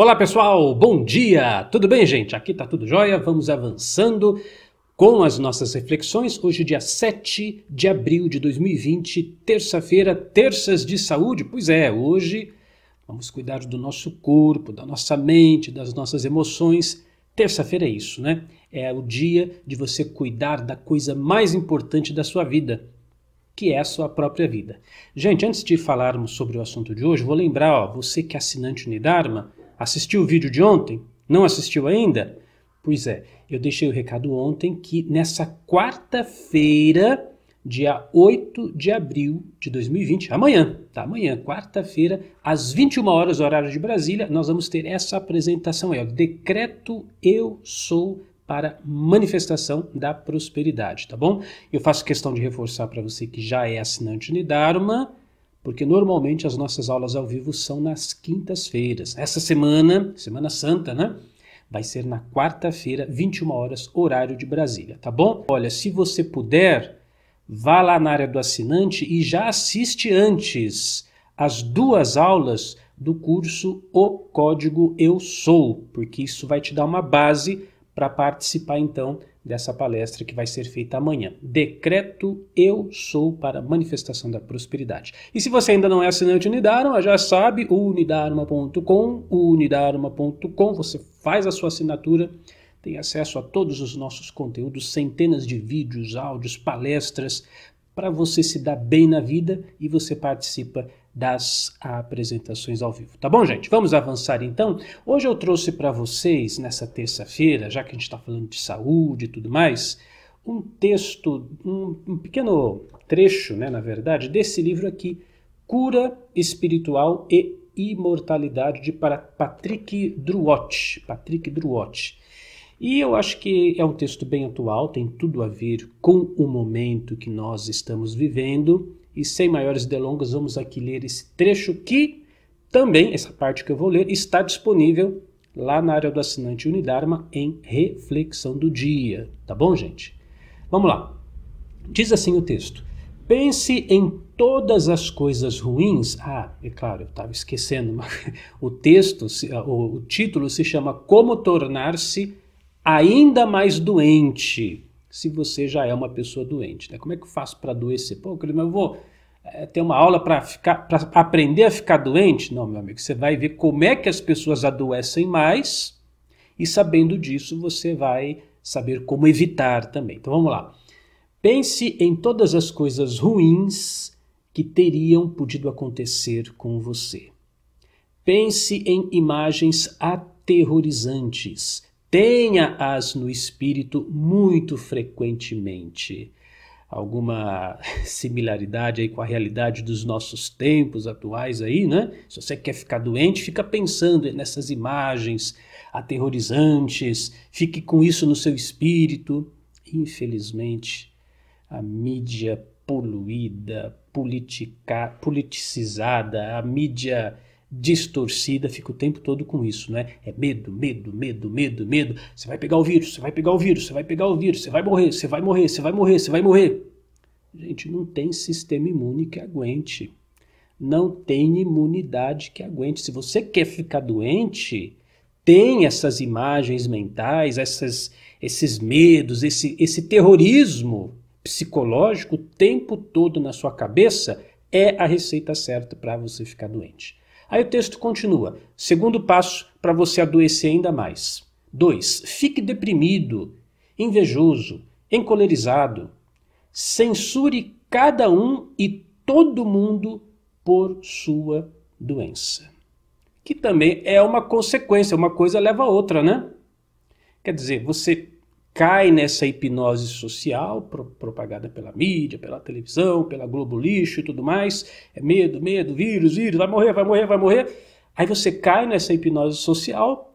Olá pessoal, bom dia! Tudo bem, gente? Aqui tá tudo jóia. Vamos avançando com as nossas reflexões. Hoje, dia 7 de abril de 2020, terça-feira, terças de saúde. Pois é, hoje vamos cuidar do nosso corpo, da nossa mente, das nossas emoções. Terça-feira é isso, né? É o dia de você cuidar da coisa mais importante da sua vida, que é a sua própria vida. Gente, antes de falarmos sobre o assunto de hoje, vou lembrar, ó, você que é assinante Unidarma, Assistiu o vídeo de ontem? Não assistiu ainda? Pois é, eu deixei o recado ontem que nessa quarta-feira, dia 8 de abril de 2020, amanhã, tá? Amanhã, quarta-feira, às 21 horas, horário de Brasília, nós vamos ter essa apresentação aí, ó, Decreto Eu Sou para manifestação da prosperidade, tá bom? Eu faço questão de reforçar para você que já é assinante Unidarma, porque normalmente as nossas aulas ao vivo são nas quintas-feiras. Essa semana, Semana Santa, né? Vai ser na quarta-feira, 21 horas, horário de Brasília, tá bom? Olha, se você puder, vá lá na área do assinante e já assiste antes as duas aulas do curso O Código Eu Sou, porque isso vai te dar uma base para participar então dessa palestra que vai ser feita amanhã. Decreto Eu Sou para Manifestação da Prosperidade. E se você ainda não é assinante Unidarma, já sabe, unidarma.com, unidarma.com, você faz a sua assinatura, tem acesso a todos os nossos conteúdos, centenas de vídeos, áudios, palestras, para você se dar bem na vida e você participa das apresentações ao vivo. Tá bom, gente? Vamos avançar então. Hoje eu trouxe para vocês, nessa terça-feira, já que a gente está falando de saúde e tudo mais, um texto, um, um pequeno trecho, né, na verdade, desse livro aqui, Cura Espiritual e Imortalidade, de Patrick Druot. Patrick Druot. E eu acho que é um texto bem atual, tem tudo a ver com o momento que nós estamos vivendo. E sem maiores delongas, vamos aqui ler esse trecho que também, essa parte que eu vou ler, está disponível lá na área do assinante Unidarma em reflexão do dia. Tá bom, gente? Vamos lá. Diz assim o texto: Pense em todas as coisas ruins. Ah, é claro, eu estava esquecendo. O texto, o título se chama Como Tornar-se ainda mais doente se você já é uma pessoa doente. Né? Como é que eu faço para adoecer? Pô, eu vou é, ter uma aula para aprender a ficar doente? Não, meu amigo, você vai ver como é que as pessoas adoecem mais e sabendo disso você vai saber como evitar também. Então vamos lá. Pense em todas as coisas ruins que teriam podido acontecer com você. Pense em imagens aterrorizantes tenha-as no espírito muito frequentemente. Alguma similaridade aí com a realidade dos nossos tempos atuais aí, né? Se você quer ficar doente, fica pensando nessas imagens aterrorizantes, fique com isso no seu espírito. Infelizmente, a mídia poluída, politica, politicizada, a mídia distorcida, fica o tempo todo com isso, né? É medo, medo, medo, medo, medo. Você vai pegar o vírus, você vai pegar o vírus, você vai pegar o vírus, você vai morrer, você vai morrer, você vai morrer, você vai morrer. Gente, não tem sistema imune que aguente. Não tem imunidade que aguente. Se você quer ficar doente, tem essas imagens mentais, essas, esses medos, esse, esse terrorismo psicológico o tempo todo na sua cabeça, é a receita certa para você ficar doente. Aí o texto continua. Segundo passo para você adoecer ainda mais. 2. Fique deprimido, invejoso, encolerizado. Censure cada um e todo mundo por sua doença. Que também é uma consequência, uma coisa leva a outra, né? Quer dizer, você cai nessa hipnose social pro, propagada pela mídia, pela televisão, pela Globo Lixo e tudo mais. É medo, medo, vírus, vírus, vai morrer, vai morrer, vai morrer. Aí você cai nessa hipnose social,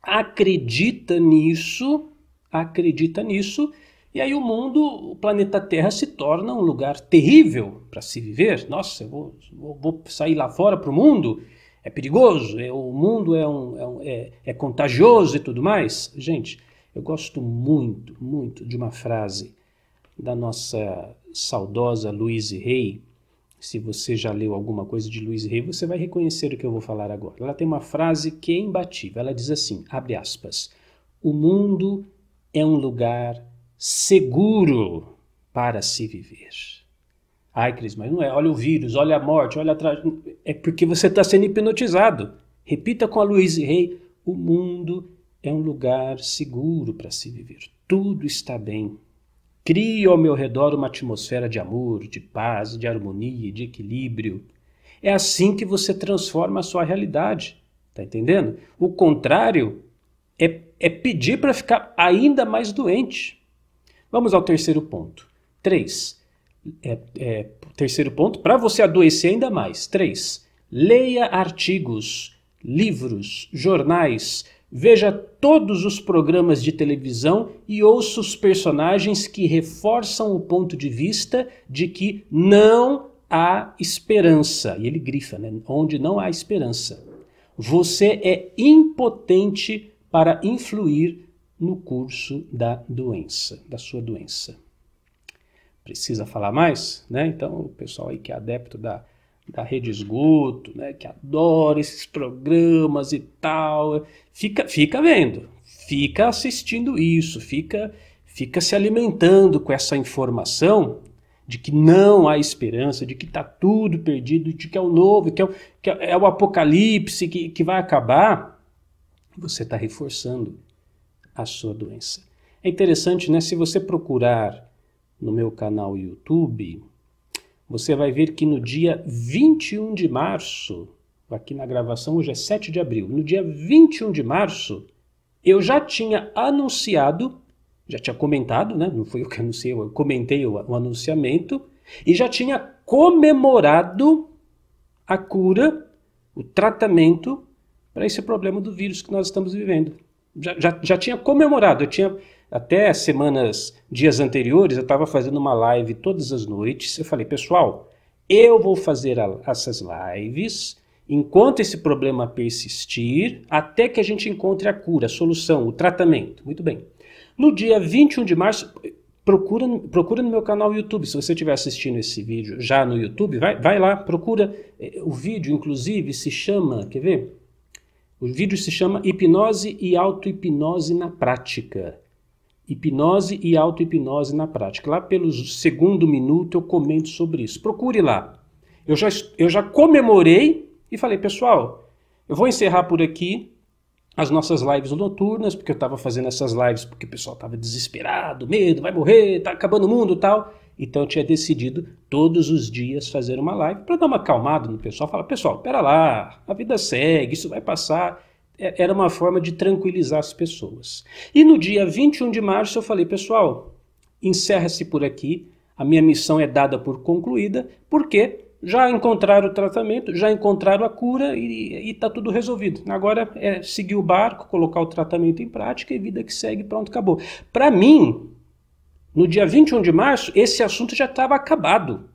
acredita nisso, acredita nisso, e aí o mundo, o planeta Terra se torna um lugar terrível para se viver. Nossa, eu vou, vou sair lá fora para o mundo, é perigoso, é, o mundo é, um, é, um, é, é contagioso e tudo mais. Gente, eu gosto muito, muito de uma frase da nossa saudosa Louise Hay, se você já leu alguma coisa de Luiz Rey, você vai reconhecer o que eu vou falar agora. Ela tem uma frase que é imbatível. Ela diz assim, abre aspas, o mundo é um lugar seguro para se viver. Ai, Cris, mas não é. Olha o vírus, olha a morte, olha atrás. É porque você está sendo hipnotizado. Repita com a Luiz Rey: o mundo é um lugar seguro para se viver. Tudo está bem. Crio ao meu redor uma atmosfera de amor, de paz, de harmonia, de equilíbrio. É assim que você transforma a sua realidade. Tá entendendo? O contrário é, é pedir para ficar ainda mais doente. Vamos ao terceiro ponto. Três. É, é, terceiro ponto, para você adoecer ainda mais. Três. Leia artigos, livros, jornais, Veja todos os programas de televisão e ouça os personagens que reforçam o ponto de vista de que não há esperança. E ele grifa, né? Onde não há esperança. Você é impotente para influir no curso da doença, da sua doença. Precisa falar mais? Né? Então, o pessoal aí que é adepto da da Rede Esgoto, né, que adora esses programas e tal, fica, fica vendo, fica assistindo isso, fica, fica se alimentando com essa informação de que não há esperança, de que está tudo perdido, de que é o novo, que é o, que é o apocalipse, que, que vai acabar, você está reforçando a sua doença. É interessante, né? Se você procurar no meu canal YouTube, você vai ver que no dia 21 de março, aqui na gravação hoje é 7 de abril, no dia 21 de março, eu já tinha anunciado, já tinha comentado, né? não foi eu que anunciei, eu comentei o, o anunciamento, e já tinha comemorado a cura, o tratamento para esse problema do vírus que nós estamos vivendo. Já, já, já tinha comemorado, eu tinha até semanas, dias anteriores, eu estava fazendo uma live todas as noites. Eu falei, pessoal, eu vou fazer a, essas lives enquanto esse problema persistir, até que a gente encontre a cura, a solução, o tratamento. Muito bem. No dia 21 de março, procura, procura no meu canal YouTube. Se você estiver assistindo esse vídeo já no YouTube, vai, vai lá, procura. É, o vídeo, inclusive, se chama, quer ver? O vídeo se chama Hipnose e Auto-Hipnose na Prática. Hipnose e auto-hipnose na prática. Lá pelo segundo minuto eu comento sobre isso. Procure lá. Eu já, eu já comemorei e falei, pessoal, eu vou encerrar por aqui as nossas lives noturnas, porque eu estava fazendo essas lives porque o pessoal estava desesperado, medo, vai morrer, está acabando o mundo tal. Então eu tinha decidido todos os dias fazer uma live para dar uma acalmada no pessoal. Falar, pessoal, pera lá, a vida segue, isso vai passar. É, era uma forma de tranquilizar as pessoas. E no dia 21 de março eu falei, pessoal, encerra-se por aqui, a minha missão é dada por concluída, porque já encontraram o tratamento, já encontraram a cura e está tudo resolvido. Agora é seguir o barco, colocar o tratamento em prática e vida que segue, pronto, acabou. Para mim, no dia 21 de março, esse assunto já estava acabado.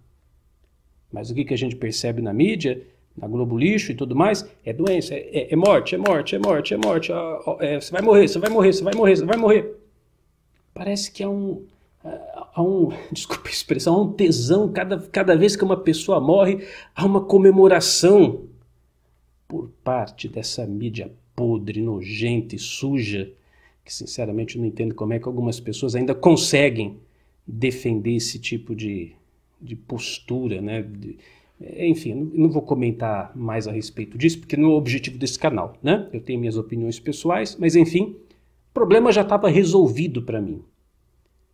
Mas o que, que a gente percebe na mídia na Globo Lixo e tudo mais, é doença, é, é, é morte, é morte, é morte, é morte, é, você vai morrer, você vai morrer, você vai morrer, você vai morrer. Parece que há um, há um, desculpa a expressão, há um tesão, cada, cada vez que uma pessoa morre, há uma comemoração por parte dessa mídia podre, nojenta e suja, que sinceramente eu não entendo como é que algumas pessoas ainda conseguem defender esse tipo de, de postura, né? De, enfim, não vou comentar mais a respeito disso, porque não é o objetivo desse canal, né? Eu tenho minhas opiniões pessoais, mas enfim, o problema já estava resolvido para mim.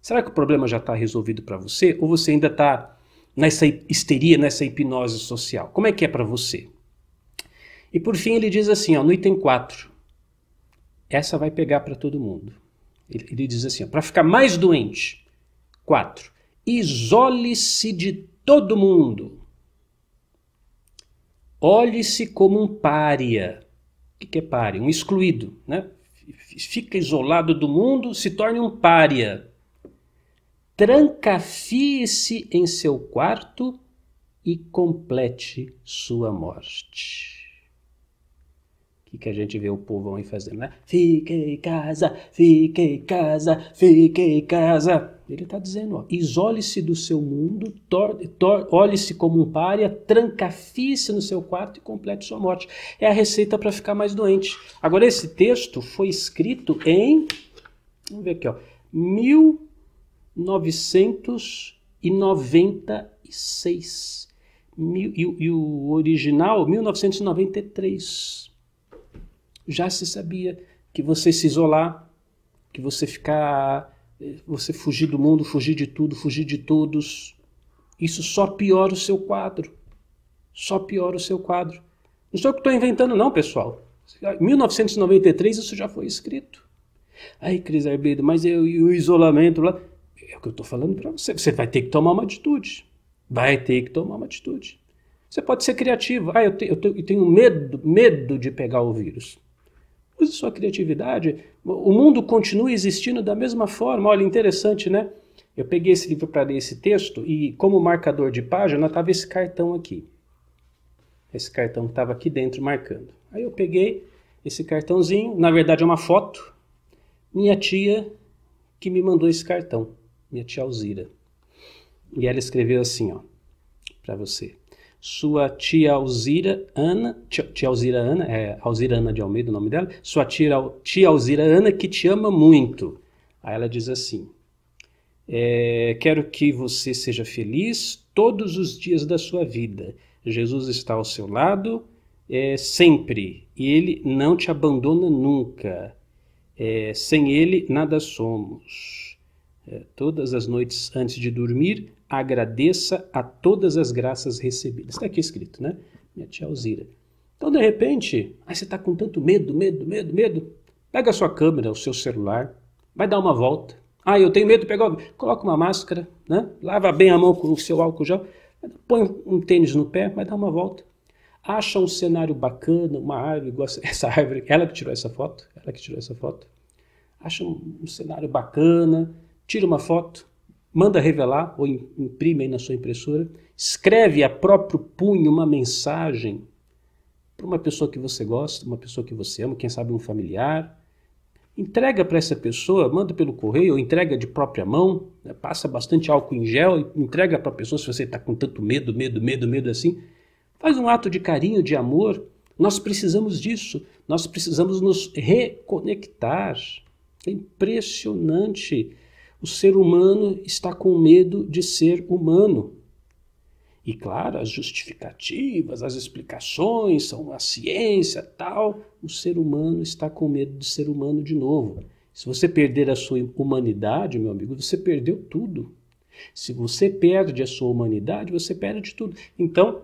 Será que o problema já está resolvido para você? Ou você ainda está nessa histeria, nessa hipnose social? Como é que é para você? E por fim ele diz assim, ó, no item 4, essa vai pegar para todo mundo. Ele, ele diz assim, para ficar mais doente, 4, isole-se de todo mundo. Olhe-se como um pária. O que é pária? Um excluído. Né? Fica isolado do mundo, se torne um pária. Trancafie-se em seu quarto e complete sua morte. Que, que a gente vê o povo aí fazendo, né? Fique em casa, fique em casa, fique em casa. Ele está dizendo, isole-se do seu mundo, olhe-se como um pária, trancafice no seu quarto e complete sua morte. É a receita para ficar mais doente. Agora, esse texto foi escrito em, vamos ver aqui, ó, 1996. Mil, e, e o original, 1993 já se sabia que você se isolar, que você ficar, você fugir do mundo, fugir de tudo, fugir de todos, isso só piora o seu quadro. Só piora o seu quadro. Não sou eu que estou inventando, não, pessoal. Em 1993 isso já foi escrito. Aí, Cris Arbedo, mas eu, e o isolamento lá? É o que eu estou falando para você. Você vai ter que tomar uma atitude. Vai ter que tomar uma atitude. Você pode ser criativo. Ah, eu, te, eu, te, eu tenho medo, medo de pegar o vírus. Use sua criatividade. O mundo continua existindo da mesma forma. Olha, interessante, né? Eu peguei esse livro para ler esse texto e, como marcador de página, estava esse cartão aqui. Esse cartão que estava aqui dentro marcando. Aí eu peguei esse cartãozinho, na verdade é uma foto. Minha tia que me mandou esse cartão, minha tia Alzira. E ela escreveu assim, ó, para você sua tia Alzira Ana, tia, Alzira Ana, é Alzira Ana de Almeida o nome dela, sua tia, tia Alzira Ana que te ama muito. Aí ela diz assim, é, quero que você seja feliz todos os dias da sua vida. Jesus está ao seu lado é, sempre e ele não te abandona nunca. É, sem ele nada somos. É, todas as noites antes de dormir, agradeça a todas as graças recebidas. Está aqui escrito, né? Minha tia Alzira. Então, de repente, aí você está com tanto medo, medo, medo, medo. Pega a sua câmera, o seu celular, vai dar uma volta. Ah, eu tenho medo de pegar. Coloca uma máscara, né? Lava bem a mão com o seu álcool gel. Põe um tênis no pé, vai dar uma volta. Acha um cenário bacana, uma árvore, igual essa árvore. Ela que tirou essa foto. Ela que tirou essa foto. Acha um, um cenário bacana, tira uma foto, manda revelar ou imprime aí na sua impressora, escreve a próprio punho uma mensagem para uma pessoa que você gosta, uma pessoa que você ama, quem sabe um familiar, entrega para essa pessoa, manda pelo correio ou entrega de própria mão, né? passa bastante álcool em gel e entrega para a pessoa se você está com tanto medo, medo, medo, medo assim. Faz um ato de carinho, de amor. Nós precisamos disso. Nós precisamos nos reconectar. É impressionante o ser humano está com medo de ser humano. E claro, as justificativas, as explicações são a ciência, tal. O ser humano está com medo de ser humano de novo. Se você perder a sua humanidade, meu amigo, você perdeu tudo. Se você perde a sua humanidade, você perde tudo. Então,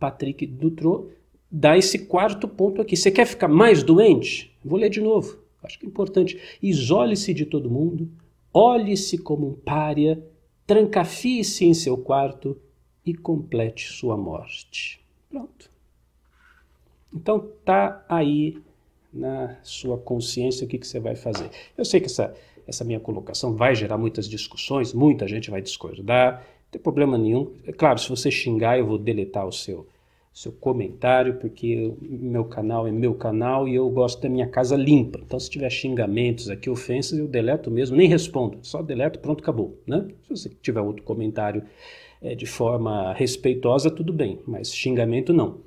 Patrick Dutroux dá esse quarto ponto aqui. Você quer ficar mais doente? Vou ler de novo. Acho que é importante. Isole-se de todo mundo, olhe-se como um pária, trancafie-se em seu quarto e complete sua morte. Pronto. Então tá aí na sua consciência o que, que você vai fazer. Eu sei que essa, essa minha colocação vai gerar muitas discussões, muita gente vai discordar, não tem problema nenhum. É claro, se você xingar, eu vou deletar o seu seu comentário, porque meu canal é meu canal e eu gosto da minha casa limpa. Então, se tiver xingamentos aqui, ofensas, eu deleto mesmo, nem respondo, só deleto, pronto, acabou. Né? Se você tiver outro comentário é, de forma respeitosa, tudo bem, mas xingamento não.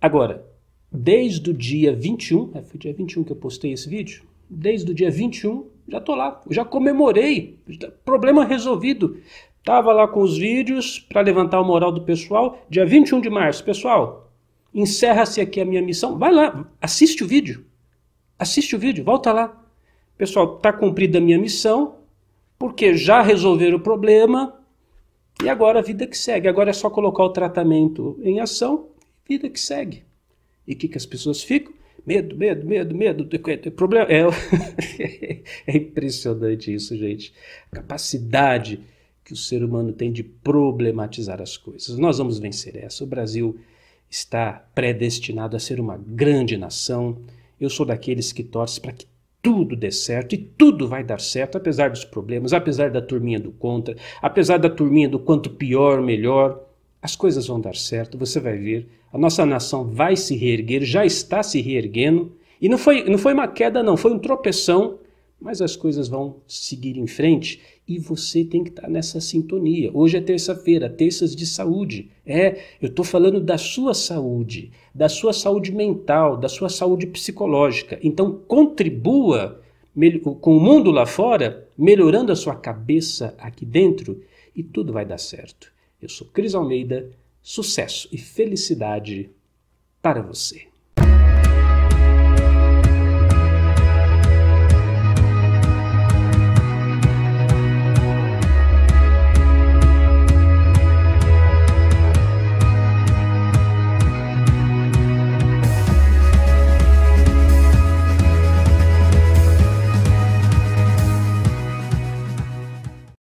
Agora, desde o dia 21, é, foi dia 21 que eu postei esse vídeo, desde o dia 21, já tô lá, já comemorei, problema resolvido. Estava lá com os vídeos para levantar o moral do pessoal. Dia 21 de março, pessoal, encerra-se aqui a minha missão. Vai lá, assiste o vídeo. Assiste o vídeo, volta lá. Pessoal, está cumprida a minha missão, porque já resolveram o problema e agora a vida que segue. Agora é só colocar o tratamento em ação, vida que segue. E o que, que as pessoas ficam? Medo, medo, medo, medo. Problema é, é impressionante isso, gente. Capacidade que o ser humano tem de problematizar as coisas. Nós vamos vencer essa. O Brasil está predestinado a ser uma grande nação. Eu sou daqueles que torcem para que tudo dê certo e tudo vai dar certo, apesar dos problemas, apesar da turminha do contra, apesar da turminha do quanto pior, melhor. as coisas vão dar certo, você vai ver. A nossa nação vai se reerguer, já está se reerguendo. E não foi, não foi uma queda, não, foi um tropeção, mas as coisas vão seguir em frente e você tem que estar nessa sintonia. Hoje é terça-feira, terças de saúde. É, eu estou falando da sua saúde, da sua saúde mental, da sua saúde psicológica. Então contribua com o mundo lá fora, melhorando a sua cabeça aqui dentro e tudo vai dar certo. Eu sou Cris Almeida, sucesso e felicidade para você.